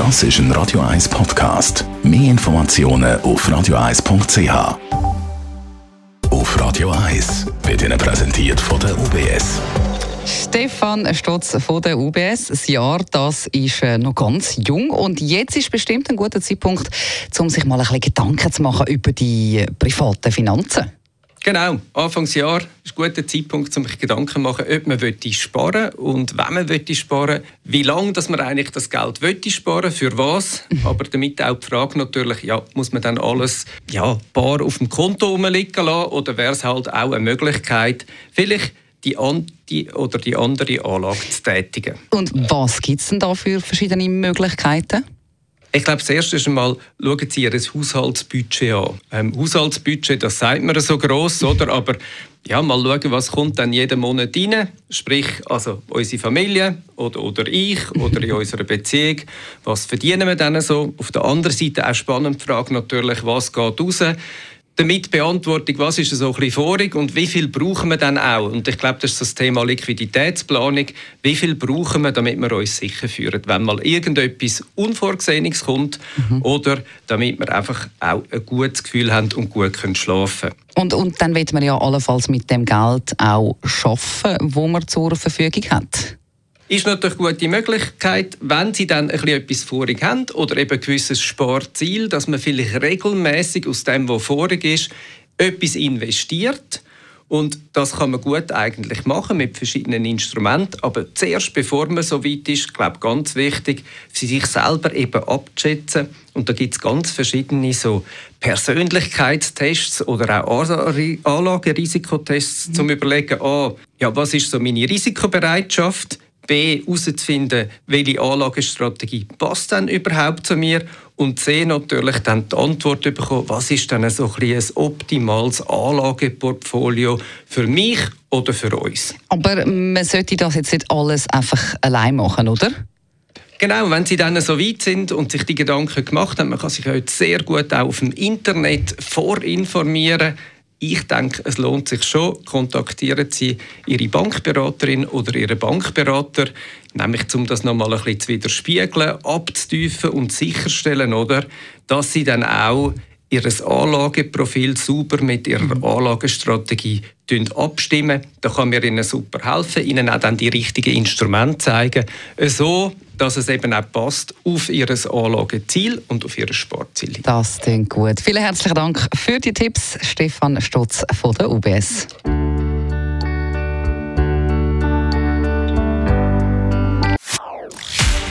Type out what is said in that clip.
Das ist ein Radio 1 Podcast. Mehr Informationen auf radio1.ch. Auf Radio 1 wird Ihnen präsentiert von der UBS. Stefan Stotz von der UBS. Das Jahr das ist äh, noch ganz jung und jetzt ist bestimmt ein guter Zeitpunkt, um sich mal ein bisschen Gedanken zu machen über die privaten Finanzen. Genau, Anfangsjahr guter Zeitpunkt, um sich Gedanken zu machen, ob man sparen will und wenn man sparen wie lange dass man eigentlich das Geld will sparen für was. Aber damit auch die Frage natürlich, ja, muss man dann alles ja, bar auf dem Konto rumliegen lassen oder wäre es halt auch eine Möglichkeit, vielleicht die, die oder die andere Anlage zu tätigen. Und was gibt es denn da für verschiedene Möglichkeiten? Ich glaube, das erste einmal schauen Sie Ihr Haushaltsbudget an. Ähm, Haushaltsbudget, das sagt man so gross, oder? Aber ja, mal schauen, was kommt dann jeden Monat rein. Sprich, also unsere Familie oder, oder ich oder in unserer Beziehung. Was verdienen wir dann so? Auf der anderen Seite auch spannend die Frage natürlich, was geht raus? Damit Beantwortung, was ist so ein bisschen vorig und wie viel brauchen wir dann auch? Und ich glaube, das ist das Thema Liquiditätsplanung. Wie viel brauchen wir, damit wir uns sicher führen, wenn mal irgendetwas Unvorgesehenes kommt mhm. oder damit wir einfach auch ein gutes Gefühl haben und gut können schlafen und, und dann wird man ja allenfalls mit dem Geld auch schaffen, wo man zur Verfügung hat ist natürlich eine gute Möglichkeit, wenn Sie dann ein bisschen etwas vorig haben oder eben ein gewisses Sportziel, dass man vielleicht regelmäßig aus dem, was vorig ist, etwas investiert. Und das kann man gut eigentlich machen mit verschiedenen Instrumenten. Aber zuerst, bevor man so weit ist, glaube ich, ganz wichtig, für sich selber eben abzuschätzen. Und da gibt es ganz verschiedene so Persönlichkeitstests oder auch Anlagerisikotests, mhm. zum überlegen, ah, ja, was ist so meine Risikobereitschaft? B herauszufinden, welche Anlagestrategie passt denn überhaupt zu mir und C natürlich dann die Antwort bekommen, was ist denn so ein, ein optimales Anlageportfolio für mich oder für uns. Aber man sollte das jetzt nicht alles einfach allein machen, oder? Genau, wenn Sie dann so weit sind und sich die Gedanken gemacht haben, man kann sich heute sehr gut auch auf dem Internet vorinformieren, ich denke, es lohnt sich schon, kontaktieren Sie Ihre Bankberaterin oder Ihren Bankberater, nämlich um das nochmal ein bisschen zu widerspiegeln, abzutiefen und sicherstellen, oder, dass Sie dann auch Ihr Anlageprofil sauber mit Ihrer mhm. Anlagestrategie abstimmen. Da kann mir Ihnen super helfen, Ihnen auch dann die richtigen Instrumente zeigen, so dass es eben auch passt auf Ihr Anlageziel und auf Ihr Sportziel. Das klingt gut. Vielen herzlichen Dank für die Tipps, Stefan Stutz von der UBS.